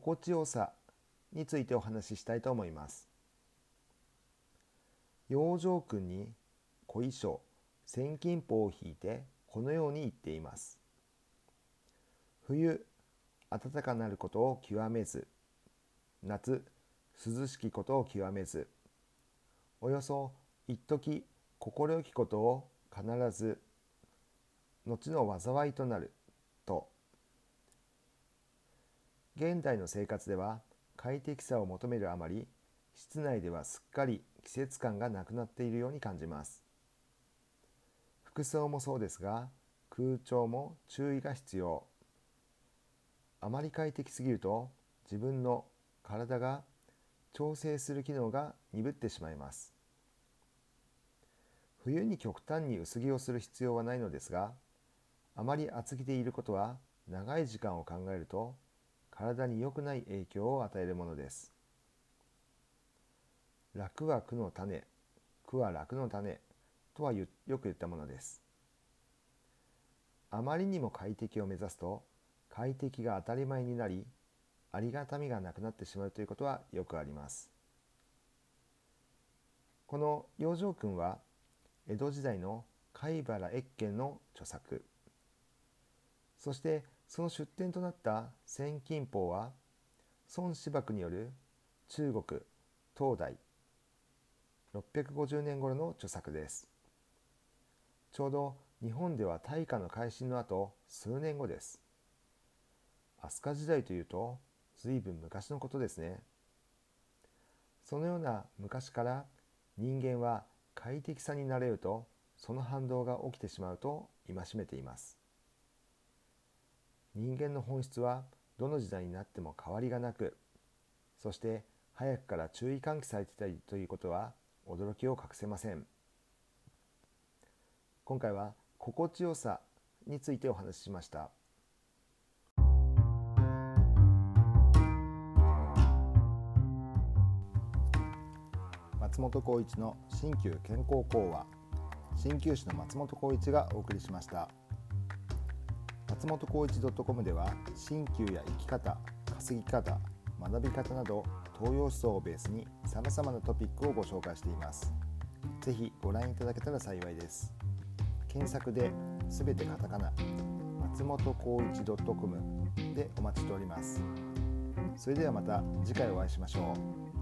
心地よさについてお話ししたいと思います。養生君に小衣装千金法を引いてこのように言っています。冬暖かなることを極めず夏涼しきことを極めずおよそ一時心よきことを必ず後の災いとなると現代の生活では快適さを求めるあまり室内ではすっかり季節感がなくなっているように感じます。服装もそうですが空調も注意が必要。あまり快適すぎると自分の体が調整する機能が鈍ってしまいます。冬に極端に薄着をする必要はないのですがあまり厚着でいることは長い時間を考えると体に良くない影響を与えるものです。楽は苦の種。苦は楽の種。とはよく言ったものです。あまりにも快適を目指すと快適が当たり前になりありがたみがなくなってしまうということはよくあります。この養生君は江戸時代の貝原越見の著作。そしてその出典となった千金法は孫子博による中国東大650年頃の著作です。ちょうど日本では大化の改新の後数年後です。飛鳥時代というと随分昔のことですね。そのような昔から人間は快適さになれるとその反動が起きてしまうと戒めています。人間の本質はどの時代になっても変わりがなくそして早くから注意喚起されていたりということは驚きを隠せません。今回は心地よさについてお話ししました。松本浩一の新旧健康講話。鍼灸師の松本浩一がお送りしました。松本浩一 .com では鍼灸や生き方稼ぎ方学び方など東洋思想をベースにさまざまなトピックをご紹介しています。ぜひご覧いただけたら幸いです。検索で「すべてカタカナ」松本浩一 .com でお待ちしております。それではまた次回お会いしましょう。